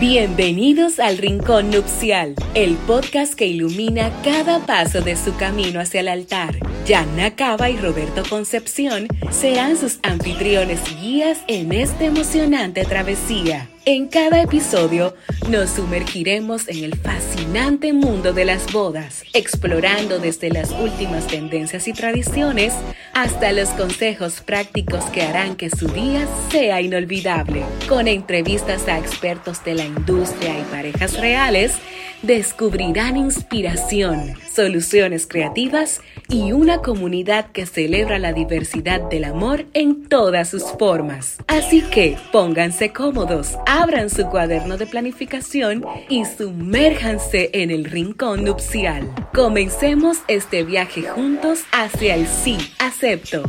Bienvenidos al Rincón Nupcial, el podcast que ilumina cada paso de su camino hacia el altar. Yana Cava y Roberto Concepción serán sus anfitriones guías en esta emocionante travesía. En cada episodio nos sumergiremos en el fascinante mundo de las bodas, explorando desde las últimas tendencias y tradiciones hasta los consejos prácticos que harán que su día sea inolvidable. Con entrevistas a expertos de la industria y parejas reales, descubrirán inspiración, soluciones creativas y una comunidad que celebra la diversidad del amor en todas sus formas. Así que pónganse cómodos, abran su cuaderno de planificación y sumérjanse en el rincón nupcial. Comencemos este viaje juntos hacia el sí, acepto.